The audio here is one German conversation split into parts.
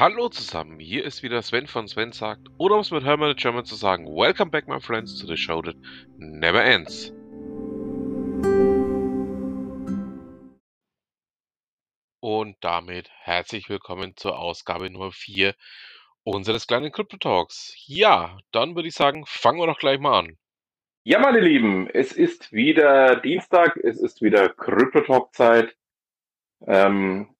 Hallo zusammen, hier ist wieder Sven von Sven sagt, oder um es mit Hermann German zu sagen, Welcome back my friends to the show that never ends. Und damit herzlich willkommen zur Ausgabe Nummer 4 unseres kleinen Crypto Talks. Ja, dann würde ich sagen, fangen wir doch gleich mal an. Ja, meine Lieben, es ist wieder Dienstag, es ist wieder Crypto Talk Zeit. Ähm,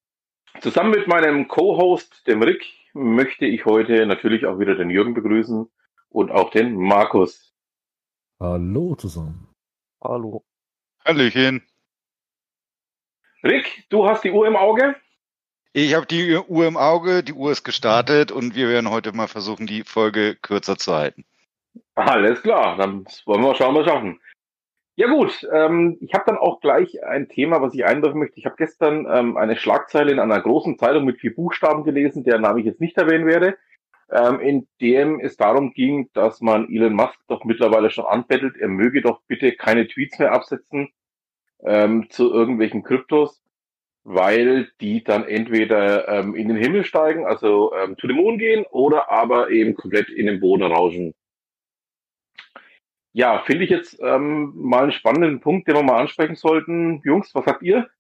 zusammen mit meinem Co-Host, dem Rick, möchte ich heute natürlich auch wieder den Jürgen begrüßen und auch den Markus. Hallo zusammen. Hallo. Hallöchen. Rick, du hast die Uhr im Auge? Ich habe die Uhr im Auge, die Uhr ist gestartet und wir werden heute mal versuchen, die Folge kürzer zu halten. Alles klar, dann wollen wir schauen, was wir schaffen. Ja gut, ähm, ich habe dann auch gleich ein Thema, was ich einwerfen möchte. Ich habe gestern ähm, eine Schlagzeile in einer großen Zeitung mit vier Buchstaben gelesen, deren Name ich jetzt nicht erwähnen werde, ähm, in dem es darum ging, dass man Elon Musk doch mittlerweile schon anbettelt, er möge doch bitte keine Tweets mehr absetzen ähm, zu irgendwelchen Kryptos, weil die dann entweder ähm, in den Himmel steigen, also ähm, zu dem Mond gehen, oder aber eben komplett in den Boden rauschen. Ja, finde ich jetzt ähm, mal einen spannenden Punkt, den wir mal ansprechen sollten. Jungs, was habt ihr?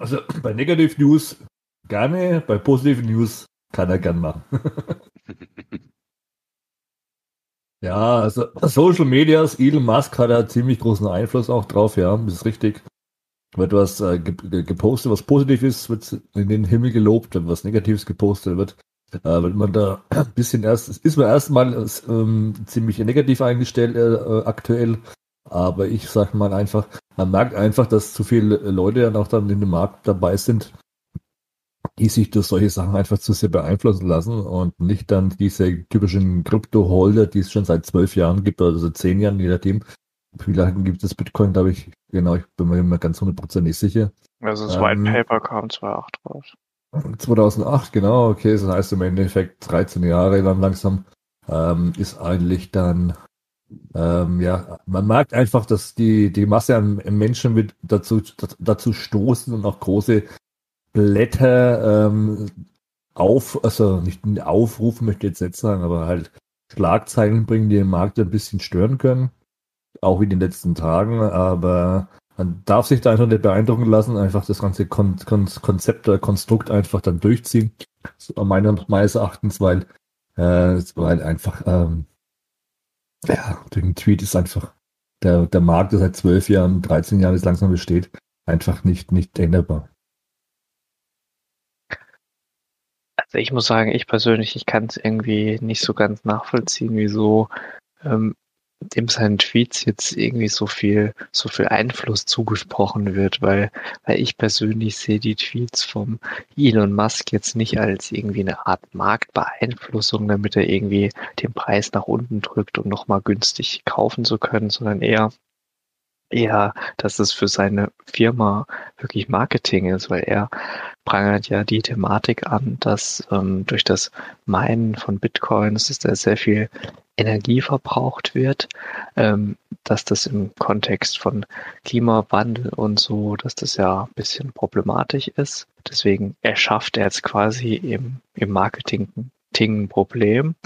Also bei Negative News gerne, bei Positive News kann er gern machen. ja, also Social Medias, Elon Musk hat ja ziemlich großen Einfluss auch drauf, ja, das ist richtig. Wird was äh, gepostet, was positiv ist, wird in den Himmel gelobt, wenn was Negatives gepostet wird, äh, wenn man da ein bisschen erst, ist man erstmal ähm, ziemlich negativ eingestellt äh, aktuell, aber ich sag mal einfach, man merkt einfach, dass zu viele Leute dann auch dann in dem Markt dabei sind, die sich durch solche Sachen einfach zu sehr beeinflussen lassen und nicht dann diese typischen Krypto-Holder, die es schon seit zwölf Jahren gibt, oder also zehn Jahren, je nachdem. Wie lange gibt es Bitcoin, glaube ich, genau, ich bin mir immer ganz hundertprozentig sicher. Also das ähm, White Paper kam 2008 raus. 2008, genau, okay, das heißt im Endeffekt 13 Jahre dann langsam, ähm, ist eigentlich dann, ähm, ja, man merkt einfach, dass die, die Masse an Menschen mit dazu, dazu stoßen und auch große Blätter ähm, auf, also nicht aufrufen möchte ich jetzt nicht sagen, aber halt Schlagzeilen bringen, die den Markt ein bisschen stören können, auch in den letzten Tagen, aber man darf sich da einfach nicht beeindrucken lassen, einfach das ganze Kon Kon Konzept oder Konstrukt einfach dann durchziehen. So, meines Erachtens, weil, äh, weil einfach, ähm, ja, durch den Tweet ist einfach, der, der Markt, der seit zwölf Jahren, 13 Jahren jetzt langsam besteht, einfach nicht, nicht änderbar. Also ich muss sagen, ich persönlich, ich kann es irgendwie nicht so ganz nachvollziehen, wieso ähm, dem seinen Tweets jetzt irgendwie so viel, so viel Einfluss zugesprochen wird, weil, weil ich persönlich sehe die Tweets vom Elon Musk jetzt nicht als irgendwie eine Art Marktbeeinflussung, damit er irgendwie den Preis nach unten drückt, um nochmal günstig kaufen zu können, sondern eher eher, dass es für seine Firma wirklich Marketing ist, weil er prangert ja die Thematik an, dass ähm, durch das Meinen von Bitcoins, dass da sehr viel Energie verbraucht wird, ähm, dass das im Kontext von Klimawandel und so, dass das ja ein bisschen problematisch ist. Deswegen erschafft er jetzt quasi im, im Marketing ein Problem.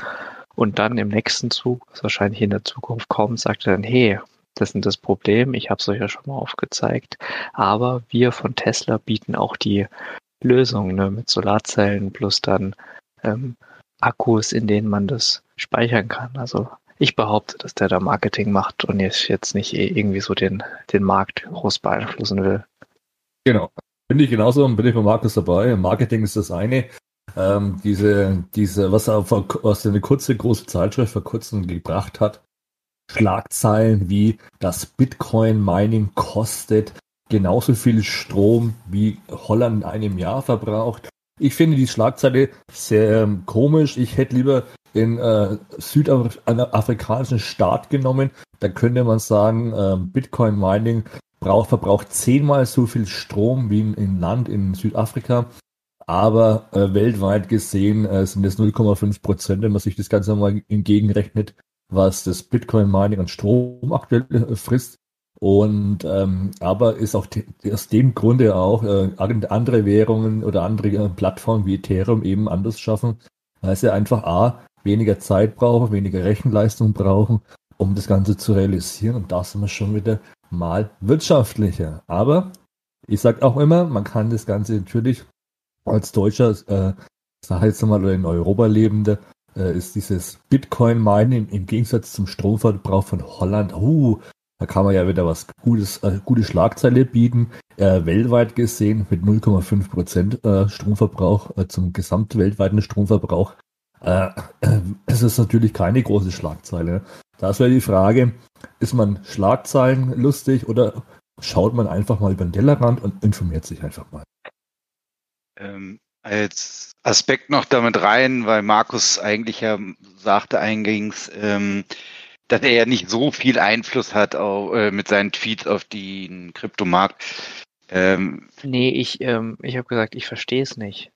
Und dann im nächsten Zug, was wahrscheinlich in der Zukunft kommt, sagt er dann, hey, das ist das Problem, ich habe es euch ja schon mal aufgezeigt. Aber wir von Tesla bieten auch die Lösung ne, mit Solarzellen plus dann ähm, Akkus, in denen man das speichern kann. Also ich behaupte, dass der da Marketing macht und jetzt nicht eh irgendwie so den, den Markt groß beeinflussen will. Genau. Finde ich genauso und bin ich bei Markus dabei. Marketing ist das eine. Ähm, diese, diese, was er, was eine kurze, große Zeitschrift vor kurzem gebracht hat, Schlagzeilen wie das Bitcoin-Mining kostet genauso viel Strom wie Holland in einem Jahr verbraucht. Ich finde die Schlagzeile sehr ähm, komisch. Ich hätte lieber den äh, südafrikanischen Staat genommen. Da könnte man sagen, äh, Bitcoin Mining braucht, verbraucht zehnmal so viel Strom wie in, Land in Südafrika. Aber äh, weltweit gesehen äh, sind es 0,5 Prozent, wenn man sich das Ganze mal entgegenrechnet, was das Bitcoin Mining an Strom aktuell äh, frisst. Und ähm, aber ist auch aus dem Grunde auch äh, andere Währungen oder andere äh, Plattformen wie Ethereum eben anders schaffen, weil sie einfach A, weniger Zeit brauchen, weniger Rechenleistung brauchen, um das Ganze zu realisieren. Und da sind wir schon wieder mal wirtschaftlicher. Aber ich sage auch immer, man kann das Ganze natürlich als Deutscher, äh, sag jetzt mal, oder in Europa lebende, äh, ist dieses Bitcoin-Mining im Gegensatz zum Stromverbrauch von Holland, uh, da kann man ja wieder was Gutes, äh, gute Schlagzeile bieten. Äh, weltweit gesehen mit 0,5 Prozent äh, Stromverbrauch äh, zum gesamtweltweiten Stromverbrauch. Äh, es ist natürlich keine große Schlagzeile. Da ist die Frage, ist man Schlagzeilen lustig oder schaut man einfach mal über den Tellerrand und informiert sich einfach mal? Ähm, als Aspekt noch damit rein, weil Markus eigentlich ja sagte eingings, ähm, dass er ja nicht so viel Einfluss hat auf, äh, mit seinen Tweets auf den Kryptomarkt. Ähm, nee, ich, ähm, ich habe gesagt, ich verstehe es nicht.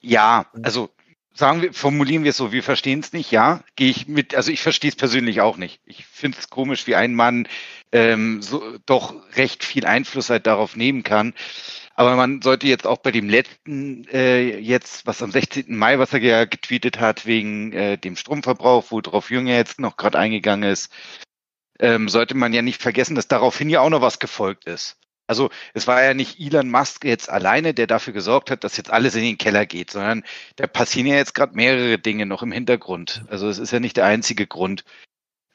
Ja, also sagen wir, formulieren wir es so, wir verstehen es nicht, ja, gehe ich mit, also ich verstehe es persönlich auch nicht. Ich finde es komisch, wie ein Mann ähm, so doch recht viel Einfluss halt darauf nehmen kann. Aber man sollte jetzt auch bei dem letzten, äh, jetzt, was am 16. Mai, was er ja getweetet hat, wegen äh, dem Stromverbrauch, worauf Jünger jetzt noch gerade eingegangen ist, ähm, sollte man ja nicht vergessen, dass daraufhin ja auch noch was gefolgt ist. Also es war ja nicht Elon Musk jetzt alleine, der dafür gesorgt hat, dass jetzt alles in den Keller geht, sondern da passieren ja jetzt gerade mehrere Dinge noch im Hintergrund. Also es ist ja nicht der einzige Grund,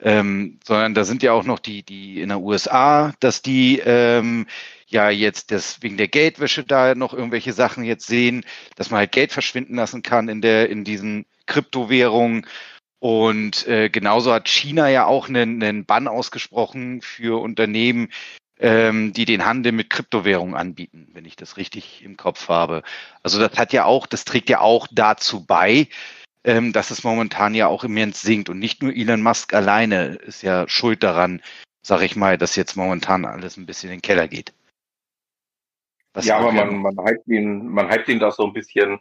ähm, sondern da sind ja auch noch die, die in der USA, dass die ähm, ja jetzt das wegen der Geldwäsche da noch irgendwelche Sachen jetzt sehen, dass man halt Geld verschwinden lassen kann in der in diesen Kryptowährungen. Und äh, genauso hat China ja auch einen, einen Bann ausgesprochen für Unternehmen, ähm, die den Handel mit Kryptowährungen anbieten, wenn ich das richtig im Kopf habe. Also das hat ja auch, das trägt ja auch dazu bei, ähm, dass es momentan ja auch immens sinkt. Und nicht nur Elon Musk alleine ist ja schuld daran, sage ich mal, dass jetzt momentan alles ein bisschen in den Keller geht. Was ja, aber man, man hypt ihn, man hypt ihn da so ein bisschen,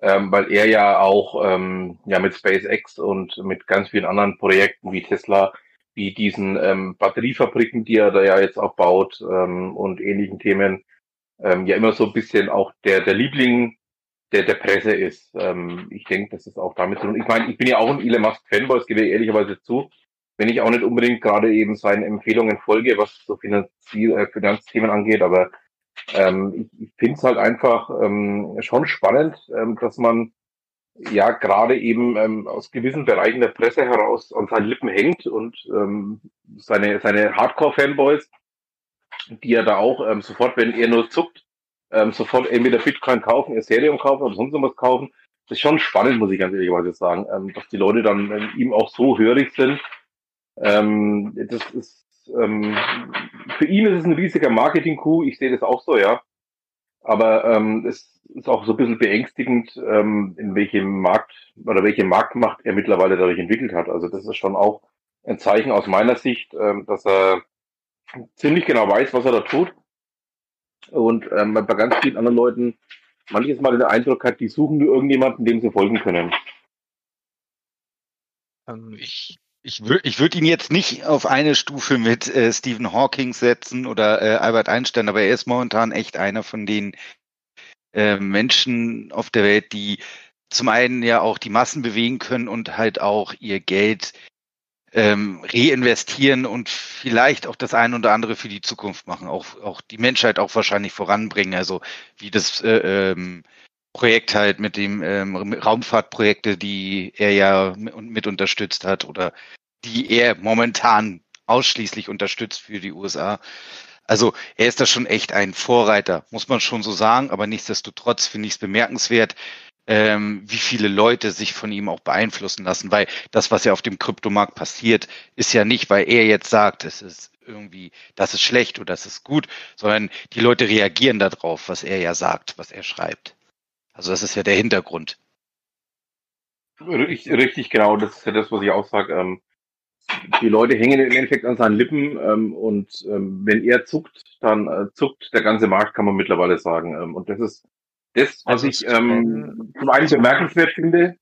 ähm, weil er ja auch ähm, ja mit SpaceX und mit ganz vielen anderen Projekten wie Tesla wie diesen ähm, Batteriefabriken, die er da ja jetzt auch baut ähm, und ähnlichen Themen, ähm, ja immer so ein bisschen auch der, der Liebling der, der Presse ist. Ähm, ich denke, das ist auch damit zu tun. Ich meine, ich bin ja auch ein Elon Musk Fanboy, das gebe ich ehrlicherweise zu, wenn ich auch nicht unbedingt gerade eben seinen Empfehlungen folge, was so Finanzier äh, Finanzthemen angeht, aber ähm, ich, ich finde es halt einfach ähm, schon spannend, ähm, dass man ja gerade eben ähm, aus gewissen Bereichen der Presse heraus an seinen Lippen hängt und ähm, seine, seine Hardcore-Fanboys, die ja da auch ähm, sofort, wenn er nur zuckt, ähm, sofort entweder Bitcoin kaufen, Ethereum kaufen oder sonst was kaufen. Das ist schon spannend, muss ich ganz ehrlich sagen, ähm, dass die Leute dann ähm, ihm auch so hörig sind. Ähm, das ist ähm, für ihn ist es ein riesiger Marketing-Coup. Ich sehe das auch so, ja. Aber ähm, es ist auch so ein bisschen beängstigend, ähm, in welchem Markt oder welche Marktmacht er mittlerweile dadurch entwickelt hat. Also das ist schon auch ein Zeichen aus meiner Sicht, ähm, dass er ziemlich genau weiß, was er da tut. Und ähm, bei ganz vielen anderen Leuten manches Mal den Eindruck hat, die suchen nur irgendjemanden, dem sie folgen können. Ähm, ich ich würde ich würd ihn jetzt nicht auf eine Stufe mit äh, Stephen Hawking setzen oder äh, Albert Einstein, aber er ist momentan echt einer von den äh, Menschen auf der Welt, die zum einen ja auch die Massen bewegen können und halt auch ihr Geld ähm, reinvestieren und vielleicht auch das eine oder andere für die Zukunft machen, auch, auch die Menschheit auch wahrscheinlich voranbringen. Also wie das äh, ähm, Projekt halt mit dem ähm, Raumfahrtprojekte, die er ja mit unterstützt hat oder die er momentan ausschließlich unterstützt für die USA. Also er ist da schon echt ein Vorreiter, muss man schon so sagen, aber nichtsdestotrotz finde ich es bemerkenswert, ähm, wie viele Leute sich von ihm auch beeinflussen lassen, weil das, was ja auf dem Kryptomarkt passiert, ist ja nicht, weil er jetzt sagt, es ist irgendwie, das ist schlecht oder das ist gut, sondern die Leute reagieren darauf, was er ja sagt, was er schreibt. Also das ist ja der Hintergrund. Richtig, richtig genau, das ist ja das, was ich auch sage. Ähm, die Leute hängen im Endeffekt an seinen Lippen ähm, und ähm, wenn er zuckt, dann äh, zuckt der ganze Markt, kann man mittlerweile sagen. Ähm, und das ist das, was also ich ähm, zum einen bemerkenswert finde.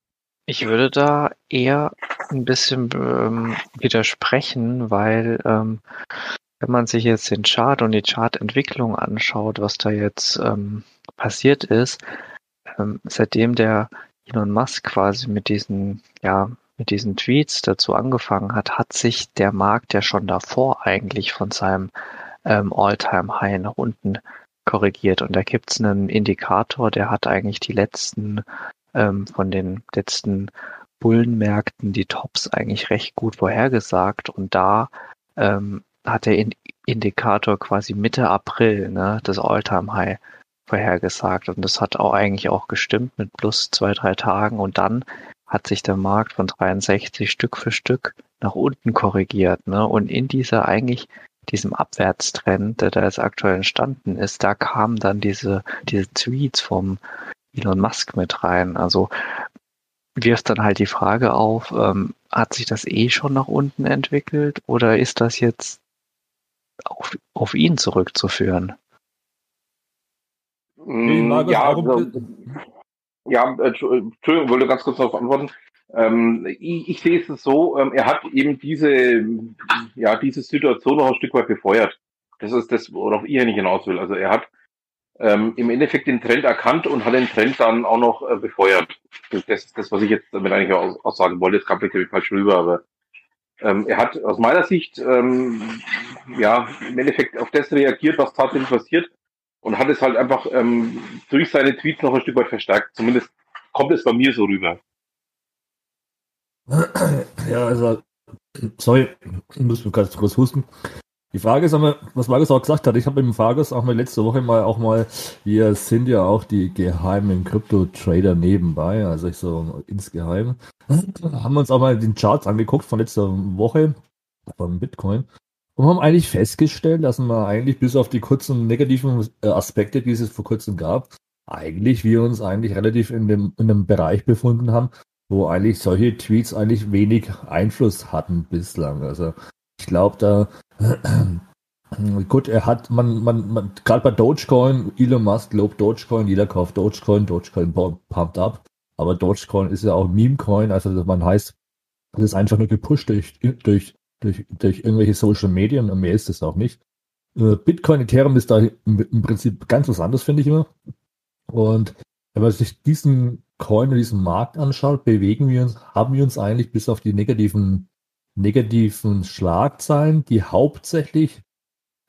Ich würde da eher ein bisschen ähm, widersprechen, weil ähm, wenn man sich jetzt den Chart und die Chartentwicklung anschaut, was da jetzt ähm, passiert ist, ähm, seitdem der Elon Musk quasi mit diesen, ja, mit diesen Tweets dazu angefangen hat, hat sich der Markt ja schon davor eigentlich von seinem ähm, All-Time-High nach unten korrigiert. Und da gibt es einen Indikator, der hat eigentlich die letzten, ähm, von den letzten Bullenmärkten die Tops eigentlich recht gut vorhergesagt. Und da ähm, hat der Indikator quasi Mitte April ne, das All-Time-High vorhergesagt. Und das hat auch eigentlich auch gestimmt mit plus zwei, drei Tagen. Und dann hat sich der Markt von 63 Stück für Stück nach unten korrigiert. Ne? Und in dieser eigentlich diesem Abwärtstrend, der da jetzt aktuell entstanden ist, da kamen dann diese, diese Tweets vom Elon Musk mit rein. Also wirft dann halt die Frage auf, ähm, hat sich das eh schon nach unten entwickelt oder ist das jetzt auf, auf ihn zurückzuführen? Mm, ja, also, ja, Entschuldigung, wollte ganz kurz darauf antworten. Ähm, ich, ich, sehe es so, ähm, er hat eben diese, ja, diese Situation noch ein Stück weit befeuert. Das ist das, worauf ich nicht hinaus will. Also er hat ähm, im Endeffekt den Trend erkannt und hat den Trend dann auch noch äh, befeuert. Das ist das, was ich jetzt damit eigentlich auch, auch sagen wollte. Das kam vielleicht falsch rüber, aber ähm, er hat aus meiner Sicht ähm, ja im Endeffekt auf das reagiert, was tatsächlich passiert und hat es halt einfach ähm, durch seine Tweets noch ein Stück weit verstärkt. Zumindest kommt es bei mir so rüber. Ja, also, sorry, ich muss mir ganz kurz husten. Die Frage ist einmal, was Markus auch gesagt hat, ich habe mit dem Fargus auch mal letzte Woche mal auch mal, wir sind ja auch die geheimen Krypto-Trader nebenbei, also ich so insgeheim, haben wir uns auch mal den Charts angeguckt von letzter Woche von Bitcoin und haben eigentlich festgestellt, dass wir eigentlich bis auf die kurzen negativen äh, Aspekte, die es vor kurzem gab, eigentlich wir uns eigentlich relativ in dem, in einem Bereich befunden haben, wo eigentlich solche Tweets eigentlich wenig Einfluss hatten bislang. Also ich glaube, da gut, er hat, man, man, man gerade bei Dogecoin, Elon Musk lobt Dogecoin, jeder kauft Dogecoin, Dogecoin pumped up, aber Dogecoin ist ja auch Meme-Coin, also man heißt, das ist einfach nur gepusht durch, durch, durch, durch irgendwelche Social Medien und mehr ist es auch nicht. Äh, Bitcoin, Ethereum ist da im Prinzip ganz was anderes, finde ich immer. Und wenn man sich diesen Coin und diesen Markt anschaut, bewegen wir uns, haben wir uns eigentlich bis auf die negativen negativen Schlagzeilen, die hauptsächlich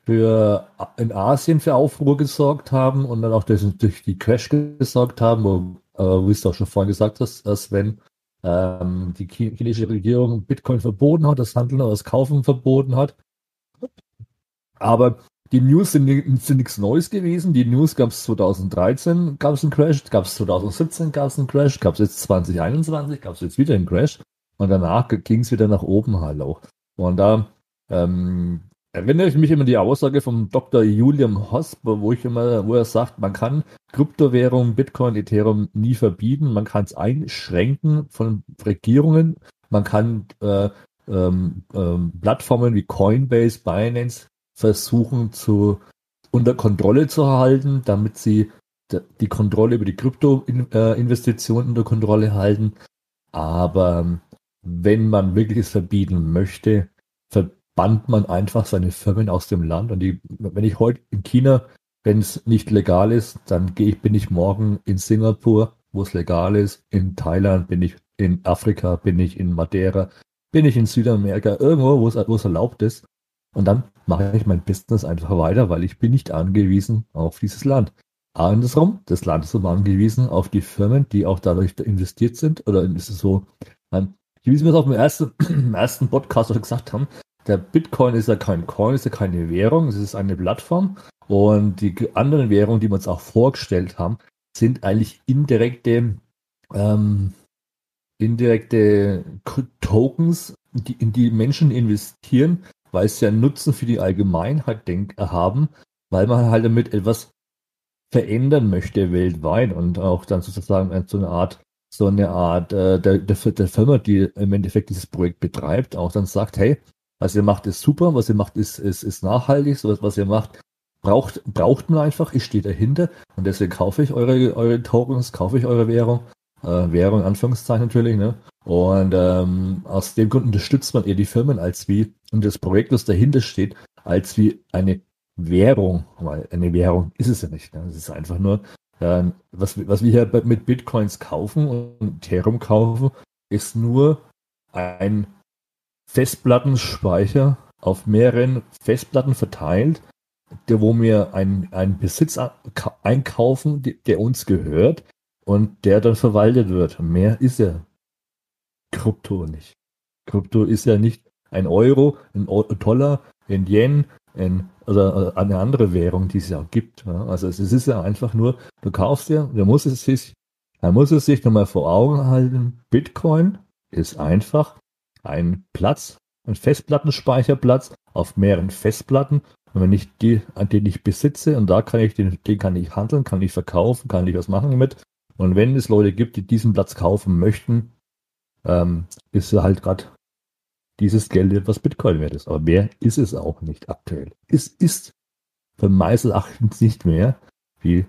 für in Asien für Aufruhr gesorgt haben und dann auch durch, durch die Crash gesorgt haben, wo, äh, wie du auch schon vorhin gesagt hast, dass wenn ähm, die chinesische Regierung Bitcoin verboten hat, das Handeln oder das Kaufen verboten hat. Aber die News sind, sind nichts Neues gewesen. Die News gab es 2013, gab es einen Crash, gab es 2017, gab es einen Crash, gab es jetzt 2021, gab es jetzt wieder einen Crash. Und danach ging es wieder nach oben auch. Und da ähm, erinnere ich mich immer an die Aussage vom Dr. Julian Hosp, wo ich immer, wo er sagt, man kann Kryptowährungen, Bitcoin, Ethereum nie verbieten, man kann es einschränken von Regierungen, man kann äh, ähm, ähm, Plattformen wie Coinbase, Binance versuchen zu unter Kontrolle zu halten, damit sie die Kontrolle über die Krypto-Investitionen unter Kontrolle halten. Aber wenn man wirklich es verbieten möchte, verbannt man einfach seine Firmen aus dem Land. Und die, wenn ich heute in China, wenn es nicht legal ist, dann gehe ich, bin ich morgen in Singapur, wo es legal ist. In Thailand bin ich, in Afrika bin ich, in Madeira, bin ich in Südamerika, irgendwo, wo es, erlaubt ist. Und dann mache ich mein Business einfach weiter, weil ich bin nicht angewiesen auf dieses Land. Andersrum, das Land ist aber angewiesen auf die Firmen, die auch dadurch investiert sind. Oder ist es so, man, wie wir es auf dem ersten, ersten Podcast schon gesagt haben, der Bitcoin ist ja kein Coin, ist ja keine Währung, es ist eine Plattform. Und die anderen Währungen, die wir uns auch vorgestellt haben, sind eigentlich indirekte, ähm, indirekte Tokens, die, in die Menschen investieren, weil sie einen Nutzen für die Allgemeinheit denk, haben, weil man halt damit etwas verändern möchte weltweit und auch dann sozusagen so eine Art so eine Art äh, der, der, der Firma, die im Endeffekt dieses Projekt betreibt, auch dann sagt, hey, was ihr macht, ist super, was ihr macht, ist, ist, ist nachhaltig, so was, ihr macht, braucht, braucht man einfach, ich stehe dahinter und deswegen kaufe ich eure, eure Tokens, kaufe ich eure Währung, äh, Währung Anführungszeichen natürlich, ne? Und ähm, aus dem Grund unterstützt man eher die Firmen als wie und das Projekt, das dahinter steht, als wie eine Währung, weil eine Währung ist es ja nicht. Ne? Es ist einfach nur, äh, was, was wir hier mit Bitcoins kaufen und Ethereum kaufen, ist nur ein Festplattenspeicher auf mehreren Festplatten verteilt, der, wo wir einen, einen Besitz einkaufen, der uns gehört und der dann verwaltet wird. Mehr ist ja Krypto nicht. Krypto ist ja nicht ein Euro, ein Dollar, ein Yen, ein, oder eine andere Währung, die es ja gibt. Also es ist ja einfach nur, du kaufst ja, du musst es sich, man muss es sich nochmal vor Augen halten, Bitcoin ist einfach ein Platz, ein Festplattenspeicherplatz auf mehreren Festplatten. Und wenn ich die, an denen ich besitze, und da kann ich den, den kann ich handeln, kann ich verkaufen, kann ich was machen damit. Und wenn es Leute gibt, die diesen Platz kaufen möchten, ähm, ist halt gerade dieses Geld, was Bitcoin wert ist. Aber mehr ist es auch nicht aktuell. Es ist von meines Erachtens nicht mehr wie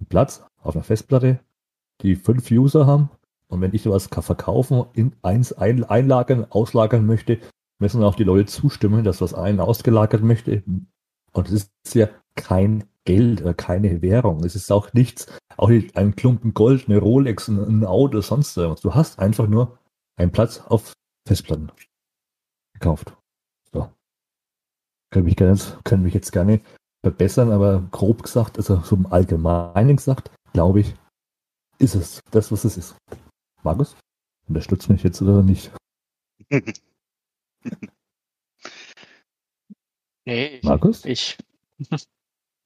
ein Platz auf einer Festplatte, die fünf User haben. Und wenn ich was verkaufen, in eins einlagern, auslagern möchte, müssen auch die Leute zustimmen, dass das einen ausgelagert möchte. Und es ist ja kein Geld oder keine Währung. Es ist auch nichts, auch nicht ein Klumpen Gold, eine Rolex, ein Auto, sonst was. Du hast einfach nur einen Platz auf Festplatten gekauft. So. Können mich, können mich jetzt gerne verbessern, aber grob gesagt, also so im Allgemeinen gesagt, glaube ich, ist es das, was es ist. Markus, unterstützt mich jetzt oder nicht? nee, ich, Markus? Ich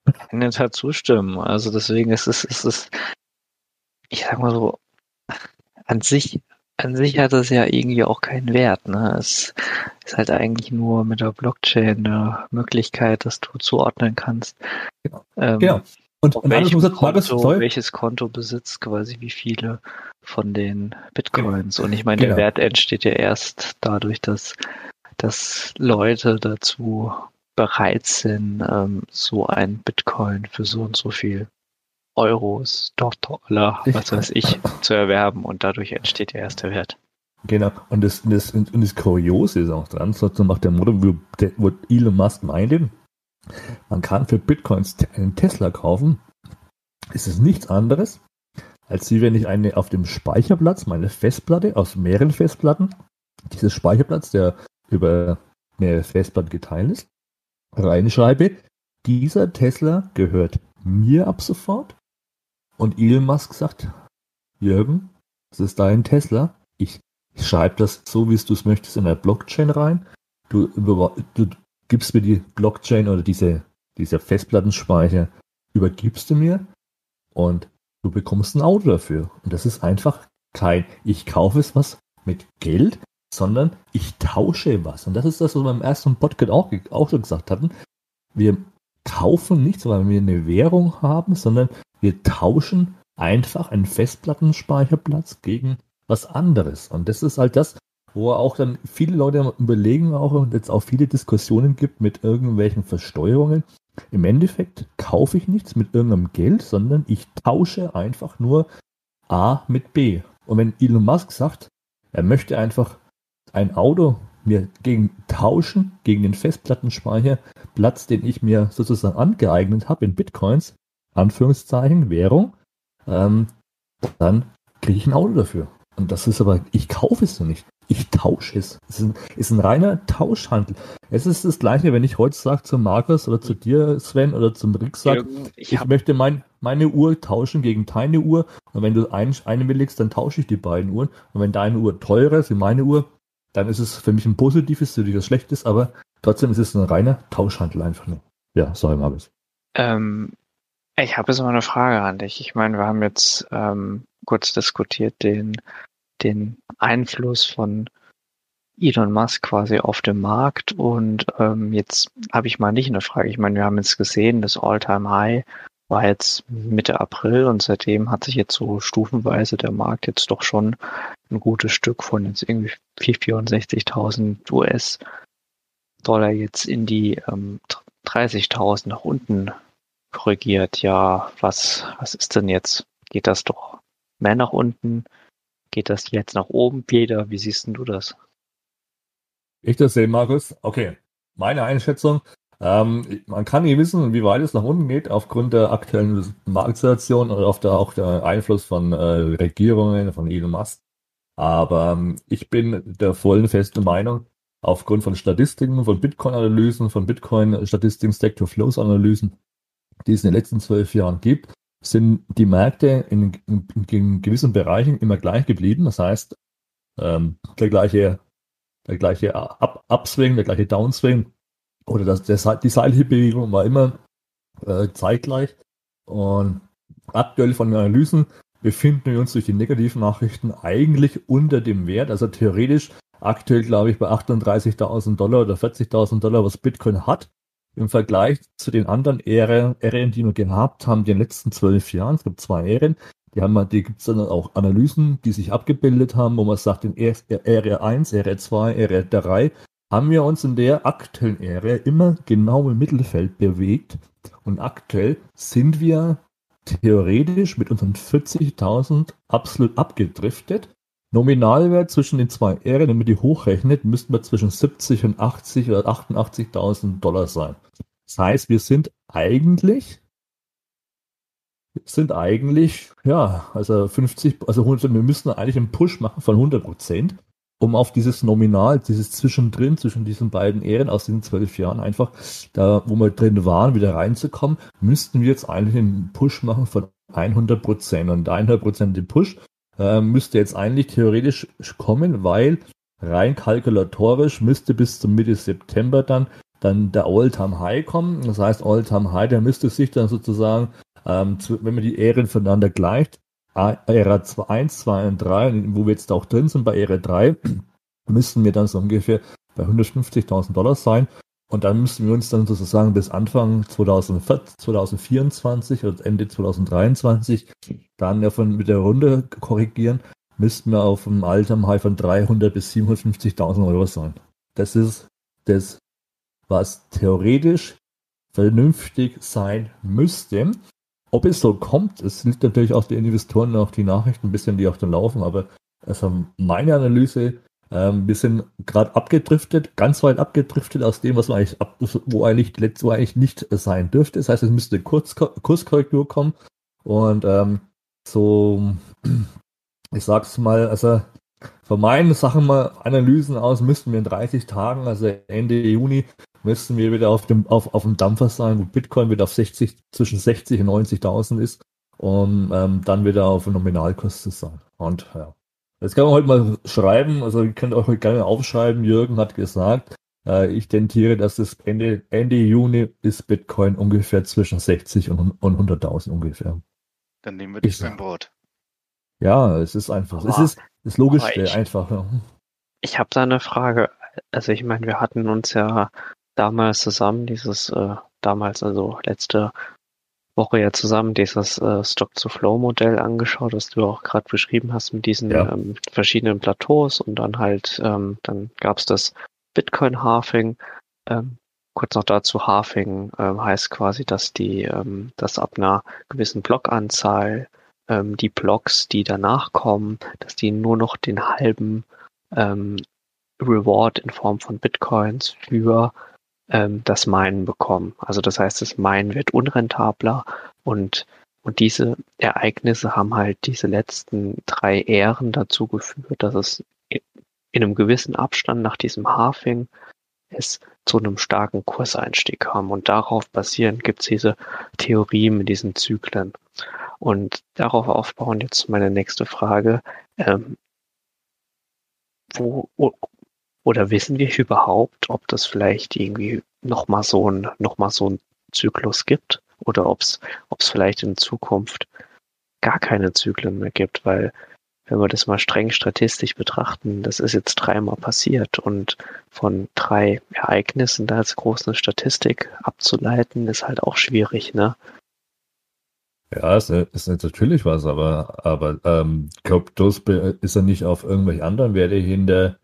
kann jetzt halt zustimmen. Also deswegen ist es, ist es, ich sag mal so, an sich an sich hat es ja irgendwie auch keinen Wert. Ne? Es ist halt eigentlich nur mit der Blockchain eine Möglichkeit, dass du zuordnen kannst. Genau. Ähm, genau. Und, und welches, Konto, welches Konto besitzt quasi wie viele von den Bitcoins. Und ich meine, genau. der Wert entsteht ja erst dadurch, dass, dass Leute dazu bereit sind, ähm, so ein Bitcoin für so und so viel Euros, Dollar, was weiß ich, zu erwerben und dadurch entsteht der erste Wert. Genau, und das, das, und das Kuriose ist auch dran, so nach dem Motto, wo Elon Musk meinte, man kann für Bitcoins einen Tesla kaufen, ist es nichts anderes, als wie wenn ich eine auf dem Speicherplatz, meine Festplatte aus mehreren Festplatten, dieses Speicherplatz, der über mehrere Festplatten geteilt ist, reinschreibe, dieser Tesla gehört mir ab sofort und Elon Musk sagt, Jürgen, das ist dein Tesla. Ich, schreibe das so, wie du es möchtest, in der Blockchain rein. Du, du gibst mir die Blockchain oder diese, dieser Festplattenspeicher, übergibst du mir und du bekommst ein Auto dafür. Und das ist einfach kein, ich kaufe es was mit Geld, sondern ich tausche was. Und das ist das, was wir im ersten Podcast auch, auch schon gesagt hatten. Wir kaufen nichts, weil wir eine Währung haben, sondern wir tauschen einfach einen Festplattenspeicherplatz gegen was anderes. Und das ist halt das, wo auch dann viele Leute überlegen auch und jetzt auch viele Diskussionen gibt mit irgendwelchen Versteuerungen. Im Endeffekt kaufe ich nichts mit irgendeinem Geld, sondern ich tausche einfach nur A mit B. Und wenn Elon Musk sagt, er möchte einfach ein Auto mir gegen tauschen, gegen den Festplattenspeicherplatz, den ich mir sozusagen angeeignet habe in Bitcoins, Anführungszeichen, Währung, ähm, dann kriege ich ein Auto dafür. Und das ist aber, ich kaufe es so nicht. Ich tausche es. Es ist ein, ist ein reiner Tauschhandel. Es ist das gleiche, wenn ich heute sage zu Markus oder zu dir, Sven, oder zum Rick sage, ich, ich möchte mein, meine Uhr tauschen gegen deine Uhr. Und wenn du ein, eine willigst, dann tausche ich die beiden Uhren. Und wenn deine Uhr teurer ist wie meine Uhr, dann ist es für mich ein positives, für dich was schlechtes, aber trotzdem ist es ein reiner Tauschhandel einfach nur. Ja, sorry, Markus. Ähm, ich habe jetzt mal eine Frage an dich. Ich meine, wir haben jetzt ähm, kurz diskutiert den, den Einfluss von Elon Musk quasi auf dem Markt und ähm, jetzt habe ich mal nicht eine Frage. Ich meine, wir haben jetzt gesehen, das All-Time-High war jetzt Mitte April und seitdem hat sich jetzt so stufenweise der Markt jetzt doch schon ein gutes Stück von jetzt irgendwie 64.000 US-Dollar jetzt in die ähm, 30.000 nach unten korrigiert, ja, was, was ist denn jetzt? Geht das doch mehr nach unten? Geht das jetzt nach oben, Peter? Wie siehst du das? Ich das sehe, Markus. Okay, meine Einschätzung. Ähm, man kann nicht wissen, wie weit es nach unten geht, aufgrund der aktuellen Marktsituation oder auf der, auch der Einfluss von äh, Regierungen, von Elon Musk. Aber ähm, ich bin der vollen festen Meinung, aufgrund von Statistiken, von Bitcoin-Analysen, von Bitcoin-Statistiken, Stack-to-Flows-Analysen, die es in den letzten zwölf Jahren gibt, sind die Märkte in, in, in gewissen Bereichen immer gleich geblieben. Das heißt, ähm, der gleiche, der gleiche Up Upswing, der gleiche Downswing oder das, der, die Seilbewegung war immer äh, zeitgleich. Und aktuell von den Analysen befinden wir uns durch die negativen Nachrichten eigentlich unter dem Wert. Also theoretisch aktuell, glaube ich, bei 38.000 Dollar oder 40.000 Dollar, was Bitcoin hat. Im Vergleich zu den anderen Ähren, die wir gehabt haben, in den letzten zwölf Jahren. Es gibt zwei Ähren. Die haben, die gibt es dann auch Analysen, die sich abgebildet haben, wo man sagt, in Ära 1, Ära 2, Ära 3 haben wir uns in der aktuellen Ära immer genau im Mittelfeld bewegt. Und aktuell sind wir theoretisch mit unseren 40.000 absolut abgedriftet. Nominalwert zwischen den zwei Ähren, wenn man die hochrechnet, müssten wir zwischen 70 und 80 oder 88.000 Dollar sein. Das heißt, wir sind eigentlich, sind eigentlich, ja, also 50, also 100, wir müssen eigentlich einen Push machen von 100 Prozent um auf dieses Nominal, dieses Zwischendrin, zwischen diesen beiden Ehren aus den zwölf Jahren einfach, da wo wir drin waren, wieder reinzukommen, müssten wir jetzt eigentlich einen Push machen von 100 Prozent. Und 100 Prozent den Push äh, müsste jetzt eigentlich theoretisch kommen, weil rein kalkulatorisch müsste bis zum Mitte September dann dann der All-Time High kommen. Das heißt, All-Time High, der müsste sich dann sozusagen, ähm, zu, wenn man die Ehren voneinander gleicht, Ära 1, 2 und 3, wo wir jetzt auch drin sind bei Ära 3, müssten wir dann so ungefähr bei 150.000 Dollar sein. Und dann müssten wir uns dann sozusagen bis Anfang 2024, 2024 oder Ende 2023 dann ja von mit der Runde korrigieren, müssten wir auf einem Alter High von 300 bis 750.000 Euro sein. Das ist das, was theoretisch vernünftig sein müsste. Ob es so kommt, es liegt natürlich auch den Investoren auf die Nachrichten ein bisschen, die auch dann laufen, aber also meine Analyse, ähm, wir sind gerade abgedriftet, ganz weit abgedriftet aus dem, was man eigentlich ab, wo eigentlich, wo eigentlich nicht sein dürfte. Das heißt, es müsste eine Kurs, Kurskorrektur kommen und ähm, so, ich sag's mal, also von meinen Sachen mal Analysen aus müssten wir in 30 Tagen, also Ende Juni, müssten wir wieder auf dem, auf, auf dem Dampfer sein, wo Bitcoin wieder auf 60, zwischen 60 und 90.000 ist, um ähm, dann wieder auf Nominalkurs zu sein. Und ja. Jetzt kann man heute mal schreiben, also ihr könnt auch gerne aufschreiben, Jürgen hat gesagt, äh, ich tentiere, dass es Ende, Ende Juni ist Bitcoin ungefähr zwischen 60 und, und 100.000 ungefähr. Dann nehmen wir dich beim Board. Ja, es ist einfach, aber, es ist das Logischste ich, einfach. Ja. Ich habe da eine Frage. Also ich meine, wir hatten uns ja damals zusammen dieses, äh, damals, also letzte Woche ja zusammen dieses äh, Stock-to-Flow-Modell angeschaut, das du auch gerade beschrieben hast mit diesen ja. ähm, verschiedenen Plateaus und dann halt, ähm, dann gab es das Bitcoin-Halving. Ähm, kurz noch dazu, Halving ähm, heißt quasi, dass die, ähm, dass ab einer gewissen Blockanzahl ähm, die Blocks, die danach kommen, dass die nur noch den halben ähm, Reward in Form von Bitcoins für ähm, das Minen bekommen. Also das heißt, das Minen wird unrentabler und, und diese Ereignisse haben halt diese letzten drei Ähren dazu geführt, dass es in einem gewissen Abstand nach diesem Halving es zu einem starken Kurseinstieg kam. Und darauf basierend gibt es diese Theorie mit diesen Zyklen. Und darauf aufbauen jetzt meine nächste Frage. Ähm, wo, oder wissen wir überhaupt, ob das vielleicht irgendwie nochmal so ein, noch mal so ein Zyklus gibt? Oder ob es vielleicht in Zukunft gar keine Zyklen mehr gibt? Weil, wenn wir das mal streng statistisch betrachten, das ist jetzt dreimal passiert und von drei Ereignissen da als große Statistik abzuleiten, ist halt auch schwierig, ne? Ja, ist, ist natürlich was, aber, aber ähm, Kryptos ist ja nicht auf irgendwelche anderen Werte hinter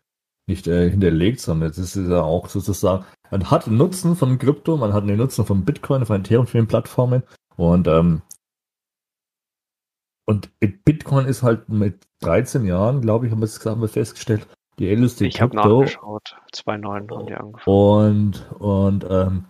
nicht äh, hinterlegt, sondern es ist ja auch sozusagen, man hat einen Nutzen von Krypto, man hat einen Nutzen von Bitcoin, von Ethereum, von den Plattformen und ähm, und Bitcoin ist halt mit 13 Jahren, glaube ich, haben wir es haben wir festgestellt, die älteste Ich habe nachgeschaut, 2,9 haben die angefangen. Und, und ähm,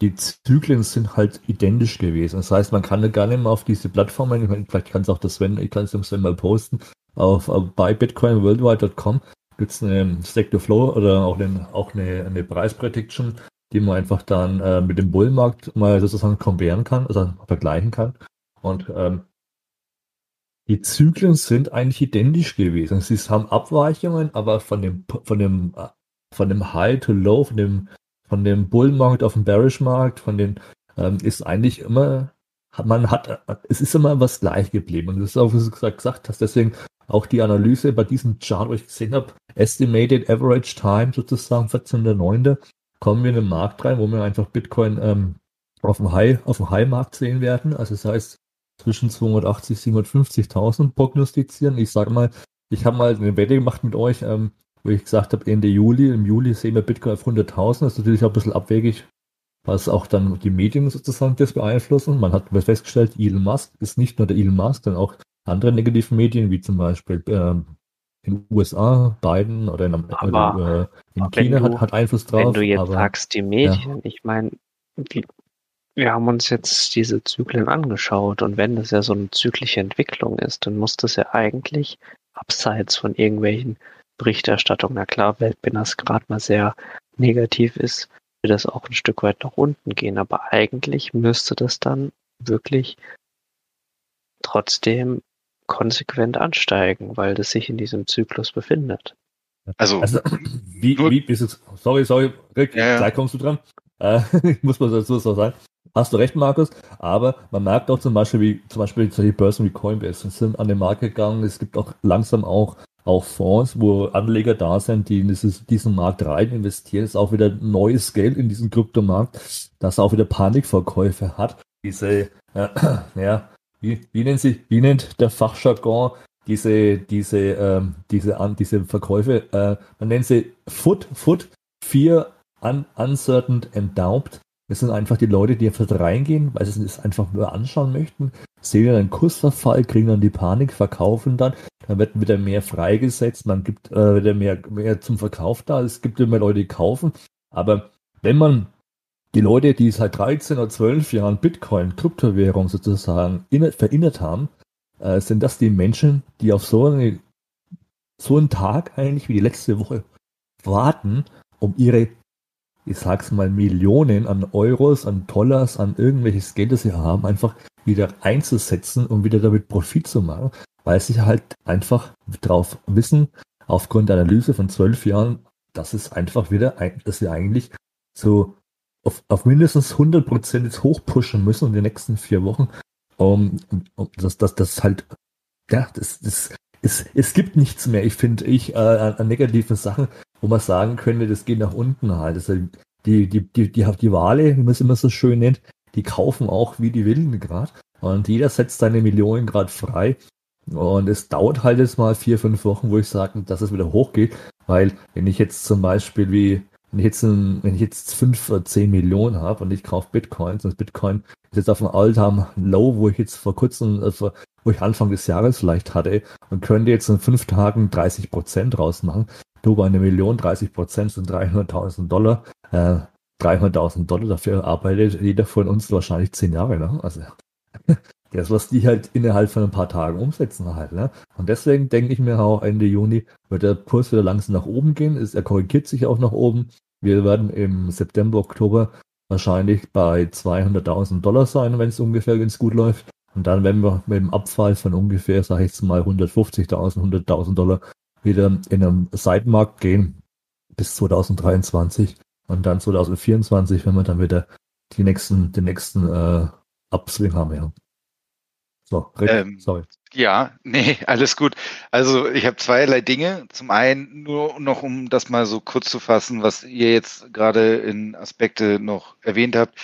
die Zyklen sind halt identisch gewesen. Das heißt, man kann gar nicht mehr auf diese Plattformen, ich meine, vielleicht kann es auch das Sven, ich kann es dem Sven mal posten, auf, auf bei bitcoinworldwide.com gibt es eine Stack to Flow oder auch, den, auch eine, eine Preisprediction, die man einfach dann äh, mit dem Bullmarkt mal sozusagen comparen kann, also vergleichen kann. Und ähm, die Zyklen sind eigentlich identisch gewesen. Sie haben Abweichungen, aber von dem, von dem, von dem High to Low, von dem, von dem Bullmarkt auf den Bearish-Markt, von den, ähm, ist eigentlich immer, man hat, es ist immer was gleich geblieben. Und das ist auch, was du gesagt hast, deswegen auch die Analyse bei diesem Chart, wo ich gesehen habe, Estimated Average Time sozusagen 14.09. kommen wir in den Markt rein, wo wir einfach Bitcoin ähm, auf dem High, auf dem High-Markt sehen werden. Also das heißt, zwischen 280 750.000 prognostizieren. Ich sage mal, ich habe mal eine Wette gemacht mit euch, ähm, wo ich gesagt habe, Ende Juli, im Juli sehen wir Bitcoin auf 100.000. Das ist natürlich auch ein bisschen abwegig, was auch dann die Medien sozusagen das beeinflussen. Man hat festgestellt, Elon Musk ist nicht nur der Elon Musk, sondern auch andere negative Medien, wie zum Beispiel ähm, in den USA, Biden oder in, aber, äh, in China du, hat, hat Einfluss drauf. Wenn du jetzt aber, sagst, die Medien, ja. ich meine, wir haben uns jetzt diese Zyklen angeschaut und wenn das ja so eine zyklische Entwicklung ist, dann muss das ja eigentlich abseits von irgendwelchen Berichterstattungen, na klar, wenn das gerade mal sehr negativ ist, das auch ein Stück weit nach unten gehen, aber eigentlich müsste das dann wirklich trotzdem konsequent ansteigen, weil das sich in diesem Zyklus befindet. Also, also wie, wie bist du, sorry, sorry, Rick, ja, ja. gleich kommst du dran. Äh, muss man dazu so sagen. Hast du recht, Markus, aber man merkt auch zum Beispiel, wie zum Beispiel solche Börsen wie Coinbase sind an den Markt gegangen. Es gibt auch langsam auch, auch Fonds, wo Anleger da sind, die in dieses, diesen Markt rein investieren. Es ist auch wieder neues Geld in diesen Kryptomarkt, das auch wieder Panikverkäufe hat. Diese, äh, ja, wie, wie, nennt sie, wie nennt der Fachjargon diese, diese, ähm, diese, an, diese Verkäufe? Äh, man nennt sie Foot, Foot, Fear, un, Uncertain Doubt. Das sind einfach die Leute, die einfach reingehen, weil sie es einfach nur anschauen möchten, sehen dann einen Kursverfall, kriegen dann die Panik, verkaufen dann, dann wird wieder mehr freigesetzt, man gibt äh, wieder mehr, mehr zum Verkauf da, es gibt immer Leute, die kaufen. Aber wenn man die Leute, die seit 13 oder 12 Jahren Bitcoin, Kryptowährung sozusagen verinnert haben, äh, sind das die Menschen, die auf so, eine, so einen Tag eigentlich wie die letzte Woche warten, um ihre, ich sag's mal, Millionen an Euros, an Dollars, an irgendwelches Geld, das sie haben, einfach wieder einzusetzen und wieder damit Profit zu machen, weil sie halt einfach drauf wissen, aufgrund der Analyse von zwölf Jahren, dass es einfach wieder, dass sie eigentlich so auf, auf mindestens 100 Prozent jetzt hochpushen müssen in den nächsten vier Wochen. Um, um, das, das, das halt, ja, das, das, es, es gibt nichts mehr, ich finde, ich, äh, an, an, negativen Sachen, wo man sagen könnte, das geht nach unten halt. Also die, die, die, die, die Wale, wie man es immer so schön nennt, die kaufen auch wie die Wilden gerade. Und jeder setzt seine Millionen gerade frei. Und es dauert halt jetzt mal vier, fünf Wochen, wo ich sage, dass es wieder hochgeht. Weil, wenn ich jetzt zum Beispiel wie wenn ich jetzt, wenn ich jetzt fünf oder zehn Millionen habe und ich kaufe Bitcoins und Bitcoin ist jetzt auf einem Alltime Low, wo ich jetzt vor kurzem, also wo ich Anfang des Jahres vielleicht hatte und könnte jetzt in fünf Tagen 30 Prozent rausmachen. Du bei einer Million, 30 Prozent sind 300.000 Dollar. Äh, 300.000 Dollar, dafür arbeitet jeder von uns wahrscheinlich zehn Jahre. Ne? Also das, was die halt innerhalb von ein paar Tagen umsetzen halt. Ne? Und deswegen denke ich mir auch, Ende Juni wird der Kurs wieder langsam nach oben gehen. Er korrigiert sich auch nach oben. Wir werden im September, Oktober wahrscheinlich bei 200.000 Dollar sein, wenn es ungefähr, es gut läuft. Und dann werden wir mit dem Abfall von ungefähr, sage ich jetzt mal, 150.000, 100.000 Dollar wieder in einem Seitenmarkt gehen bis 2023 und dann 2024, wenn wir dann wieder die nächsten, den nächsten äh, Upswing haben. Ja. So, Rick, ähm, sorry. Ja, nee, alles gut. Also ich habe zweierlei Dinge. Zum einen nur noch, um das mal so kurz zu fassen, was ihr jetzt gerade in Aspekte noch erwähnt habt.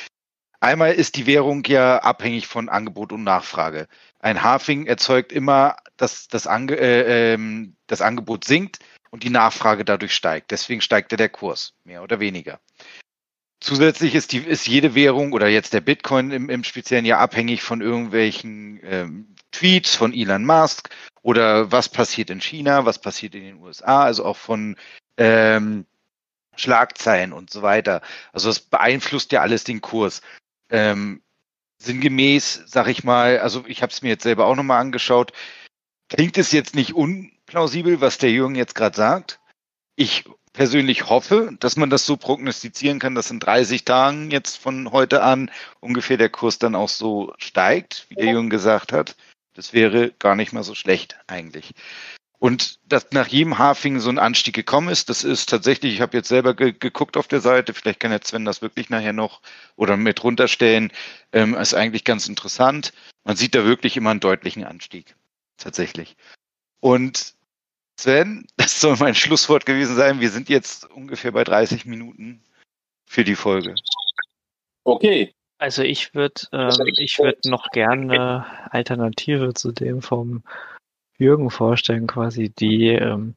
Einmal ist die Währung ja abhängig von Angebot und Nachfrage. Ein Halving erzeugt immer, dass das, Ange äh, ähm, das Angebot sinkt und die Nachfrage dadurch steigt. Deswegen steigt ja der Kurs, mehr oder weniger. Zusätzlich ist, die, ist jede Währung oder jetzt der Bitcoin im, im Speziellen ja abhängig von irgendwelchen ähm, Tweets von Elon Musk oder was passiert in China, was passiert in den USA, also auch von ähm, Schlagzeilen und so weiter. Also das beeinflusst ja alles den Kurs. Ähm, sinngemäß, sag ich mal, also ich habe es mir jetzt selber auch nochmal angeschaut, klingt es jetzt nicht unplausibel, was der Jürgen jetzt gerade sagt. Ich persönlich hoffe, dass man das so prognostizieren kann, dass in 30 Tagen jetzt von heute an ungefähr der Kurs dann auch so steigt, wie der Jürgen gesagt hat. Das wäre gar nicht mal so schlecht eigentlich. Und dass nach jedem Hafing so ein Anstieg gekommen ist, das ist tatsächlich, ich habe jetzt selber ge geguckt auf der Seite, vielleicht kann jetzt Sven das wirklich nachher noch oder mit runterstellen, ähm, ist eigentlich ganz interessant. Man sieht da wirklich immer einen deutlichen Anstieg. Tatsächlich. Und Sven, das soll mein Schlusswort gewesen sein. Wir sind jetzt ungefähr bei 30 Minuten für die Folge. Okay. Also ich würde ähm, ich würde noch gerne eine Alternative zu dem vom Jürgen vorstellen, quasi die ähm,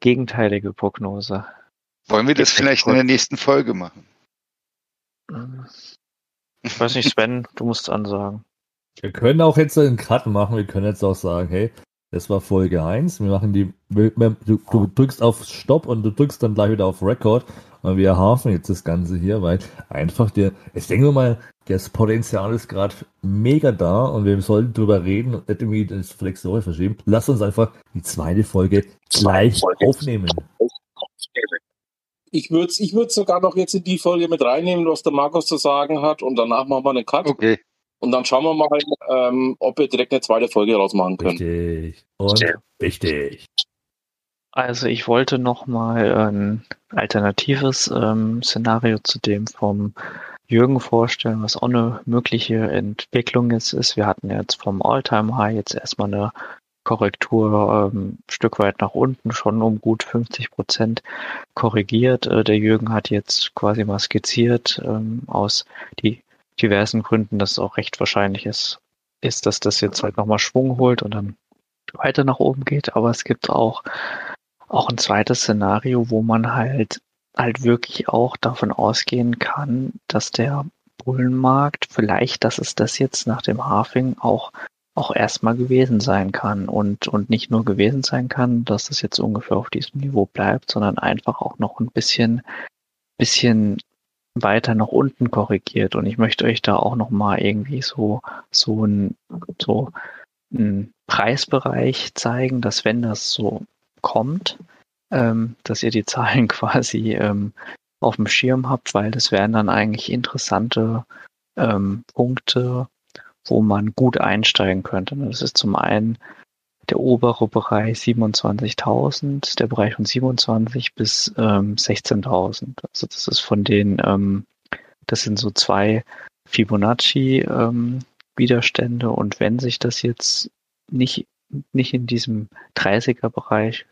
gegenteilige Prognose. Wollen wir das vielleicht in der nächsten Folge machen? Ich weiß nicht, Sven, du musst ansagen. Wir können auch jetzt einen Cut machen. Wir können jetzt auch sagen, hey, das war Folge 1. Wir machen die, du, du drückst auf Stopp und du drückst dann gleich wieder auf Record und wir hafen jetzt das Ganze hier, weil einfach der, ich denke mal, das Potenzial ist gerade mega da und wir sollten drüber reden und nicht irgendwie das Flexore verschieben. Lass uns einfach die zweite Folge gleich aufnehmen. Ich würde ich würd sogar noch jetzt in die Folge mit reinnehmen, was der Markus zu sagen hat und danach machen wir einen Cut. Okay. Und dann schauen wir mal, ähm, ob wir direkt eine zweite Folge rausmachen können. Richtig. Und wichtig. Also ich wollte noch mal ein alternatives ähm, Szenario zu dem vom Jürgen vorstellen, was auch eine mögliche Entwicklung ist. ist. Wir hatten jetzt vom All-Time-High jetzt erstmal eine Korrektur ähm, Stück weit nach unten, schon um gut 50 Prozent korrigiert. Äh, der Jürgen hat jetzt quasi mal skizziert ähm, aus die diversen Gründen, dass es auch recht wahrscheinlich ist, ist, dass das jetzt halt nochmal Schwung holt und dann weiter nach oben geht. Aber es gibt auch auch ein zweites Szenario, wo man halt halt wirklich auch davon ausgehen kann, dass der Bullenmarkt vielleicht, dass es das jetzt nach dem Halving auch auch erstmal gewesen sein kann und und nicht nur gewesen sein kann, dass es jetzt ungefähr auf diesem Niveau bleibt, sondern einfach auch noch ein bisschen bisschen weiter nach unten korrigiert und ich möchte euch da auch noch mal irgendwie so so ein so ein Preisbereich zeigen, dass wenn das so kommt, ähm, dass ihr die Zahlen quasi ähm, auf dem Schirm habt, weil das wären dann eigentlich interessante ähm, Punkte, wo man gut einsteigen könnte. Das ist zum einen der obere Bereich 27.000, der Bereich von 27 bis ähm, 16.000. Also das ist von den, ähm, das sind so zwei Fibonacci ähm, und wenn sich das jetzt nicht nicht in diesem 30er Bereich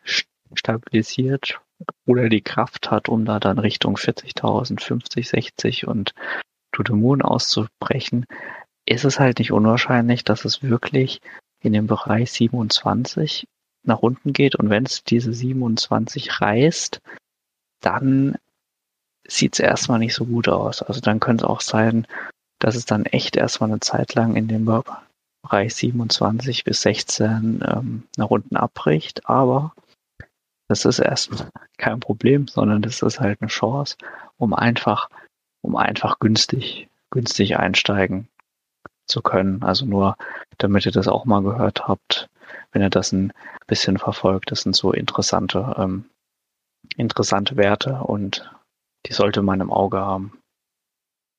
stabilisiert oder die Kraft hat, um da dann Richtung 40.000, 50, 60 und to the moon auszubrechen, ist es halt nicht unwahrscheinlich, dass es wirklich in dem Bereich 27 nach unten geht. Und wenn es diese 27 reißt, dann sieht es erstmal nicht so gut aus. Also dann könnte es auch sein, dass es dann echt erstmal eine Zeit lang in dem Bereich 27 bis 16 ähm, nach unten abbricht, aber das ist erstmal kein Problem, sondern das ist halt eine Chance, um einfach, um einfach günstig, günstig einsteigen zu können. Also nur, damit ihr das auch mal gehört habt, wenn ihr das ein bisschen verfolgt, das sind so interessante, ähm, interessante Werte und die sollte man im Auge haben.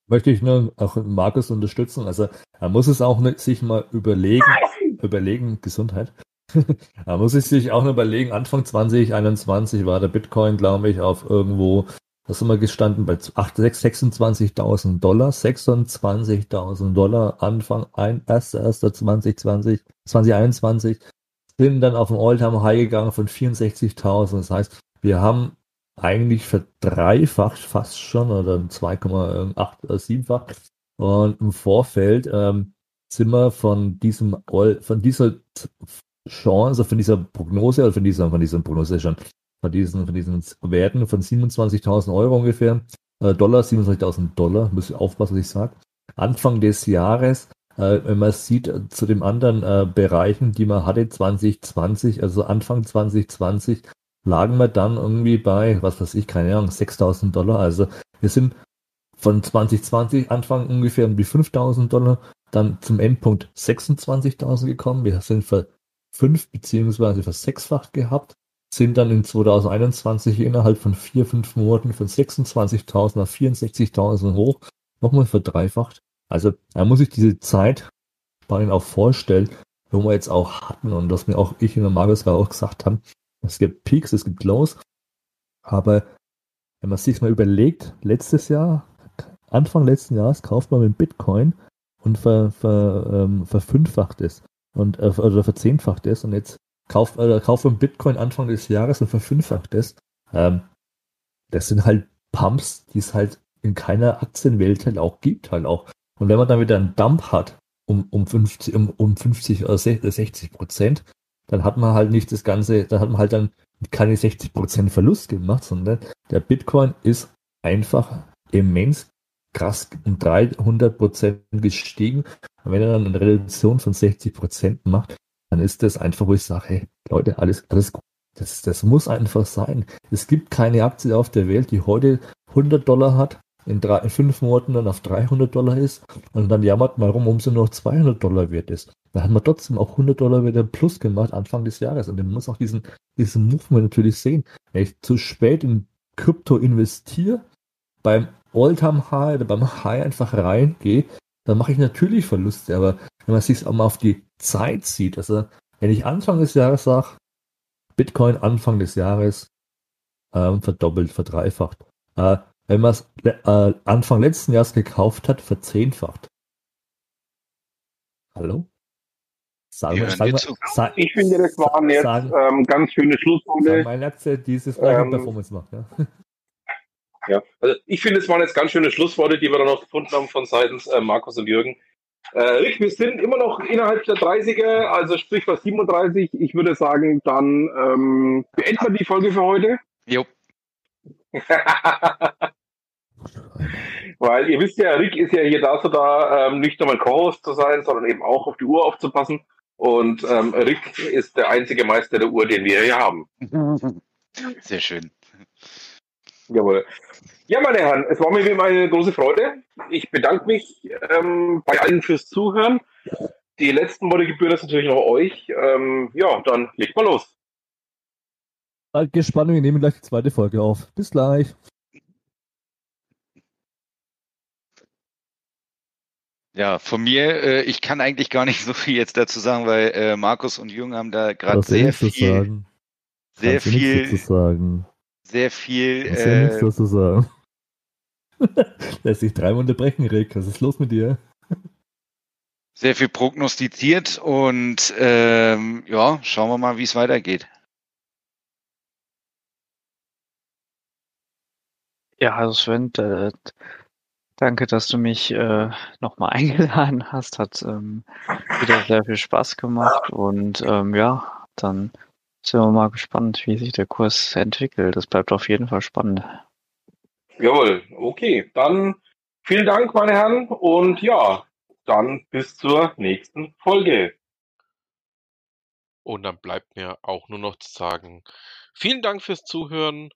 Möchte ich nur auch Markus unterstützen. Also er muss es auch nicht sich mal überlegen, überlegen, Gesundheit, da muss ich sich auch überlegen, Anfang 2021 war der Bitcoin, glaube ich, auf irgendwo, sind wir gestanden, bei 26.000 Dollar, 26.000 Dollar Anfang 1.1.2020, 2021, sind dann auf den Alltime High gegangen von 64.000. Das heißt, wir haben eigentlich verdreifacht fast schon oder 2,87-fach. Und im Vorfeld ähm, sind wir von diesem von dieser Chance von dieser Prognose, oder von dieser, von dieser Prognose schon, von diesen, von diesen Werten von 27.000 Euro ungefähr, äh, Dollar, 27.000 Dollar, muss ich aufpassen, was ich sage. Anfang des Jahres, äh, wenn man sieht, äh, zu den anderen äh, Bereichen, die man hatte 2020, also Anfang 2020, lagen wir dann irgendwie bei, was weiß ich, keine Ahnung, 6000 Dollar. Also wir sind von 2020 Anfang ungefähr um die 5000 Dollar, dann zum Endpunkt 26.000 gekommen. Wir sind für fünf beziehungsweise für sechsfach gehabt, sind dann in 2021 innerhalb von vier, fünf Monaten von 26.000 auf 64.000 hoch, nochmal verdreifacht. Also da muss ich diese Zeit bei auch vorstellen, wo wir jetzt auch hatten und was mir auch ich und der Markus auch gesagt haben, es gibt Peaks, es gibt Lows, aber wenn man sich mal überlegt, letztes Jahr, Anfang letzten Jahres kauft man mit Bitcoin und ver, ver, ähm, verfünffacht es und äh, oder verzehnfacht es und jetzt kauft äh, kauft man Bitcoin Anfang des Jahres und verfünffacht es. Ähm, das sind halt Pumps, die es halt in keiner Aktienwelt halt auch gibt halt auch. Und wenn man dann wieder einen Dump hat um, um 50, um, um 50 oder 60 Prozent, dann hat man halt nicht das Ganze, dann hat man halt dann keine 60 Prozent Verlust gemacht, sondern der Bitcoin ist einfach immens krass um 300 Prozent gestiegen. Und wenn er dann eine Reduktion von 60 Prozent macht, dann ist das einfach, wo ich sage, hey, Leute, alles, alles gut. Das, das muss einfach sein. Es gibt keine Aktie auf der Welt, die heute 100 Dollar hat, in, drei, in fünf Monaten dann auf 300 Dollar ist und dann jammert man rum, um sie noch 200 Dollar wert ist. Da hat man trotzdem auch 100 Dollar wieder plus gemacht Anfang des Jahres und man muss auch diesen, diesen Movement natürlich sehen. Wenn ich zu spät in Krypto investiere, beim Alltime High oder beim High einfach reingehe, dann mache ich natürlich Verluste. Aber wenn man sich auch mal auf die Zeit sieht, also wenn ich Anfang des Jahres sage, Bitcoin Anfang des Jahres ähm, verdoppelt, verdreifacht. Äh, wenn man es äh, Anfang letzten Jahres gekauft hat, verzehnfacht. Hallo? Sagen wir, sagen wir, ich finde, das waren jetzt sagen, ähm, ganz schöne Schlussworte. Meine Aktie dieses ähm, Performance macht. Ja. ja, also ich finde, es waren jetzt ganz schöne Schlussworte, die wir da noch gefunden haben von seitens äh, Markus und Jürgen. Äh, Rick, wir sind immer noch innerhalb der 30er, also sprich bei 37. Ich würde sagen, dann ähm, beenden wir die Folge für heute. Jo. Weil ihr wisst ja, Rick ist ja hier dazu da, ähm, nicht nur mein Co-Host zu sein, sondern eben auch auf die Uhr aufzupassen. Und ähm, Rick ist der einzige Meister der Uhr, den wir hier haben. Sehr schön. Jawohl. Ja, meine Herren, es war mir wie immer eine große Freude. Ich bedanke mich ähm, bei allen fürs Zuhören. Die letzten Worte gebühren das natürlich noch euch. Ähm, ja, dann legt mal los. Gespannt, wir nehmen gleich die zweite Folge auf. Bis gleich. Ja, von mir, äh, ich kann eigentlich gar nicht so viel jetzt dazu sagen, weil äh, Markus und Jung haben da gerade sehr viel, sagen. sehr viel, sagen. Sehr viel. Kannst äh, ja nichts dazu sagen. Lässt sich dreimal unterbrechen, Rick. Was ist los mit dir? Sehr viel prognostiziert und ähm, ja, schauen wir mal, wie es weitergeht. Ja, also Sven, äh, Danke, dass du mich äh, nochmal eingeladen hast. Hat ähm, wieder sehr viel Spaß gemacht und ähm, ja, dann sind wir mal gespannt, wie sich der Kurs entwickelt. Das bleibt auf jeden Fall spannend. Jawohl, okay. Dann vielen Dank, meine Herren, und ja, dann bis zur nächsten Folge. Und dann bleibt mir auch nur noch zu sagen, vielen Dank fürs Zuhören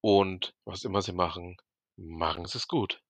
und was immer Sie machen, machen Sie es gut.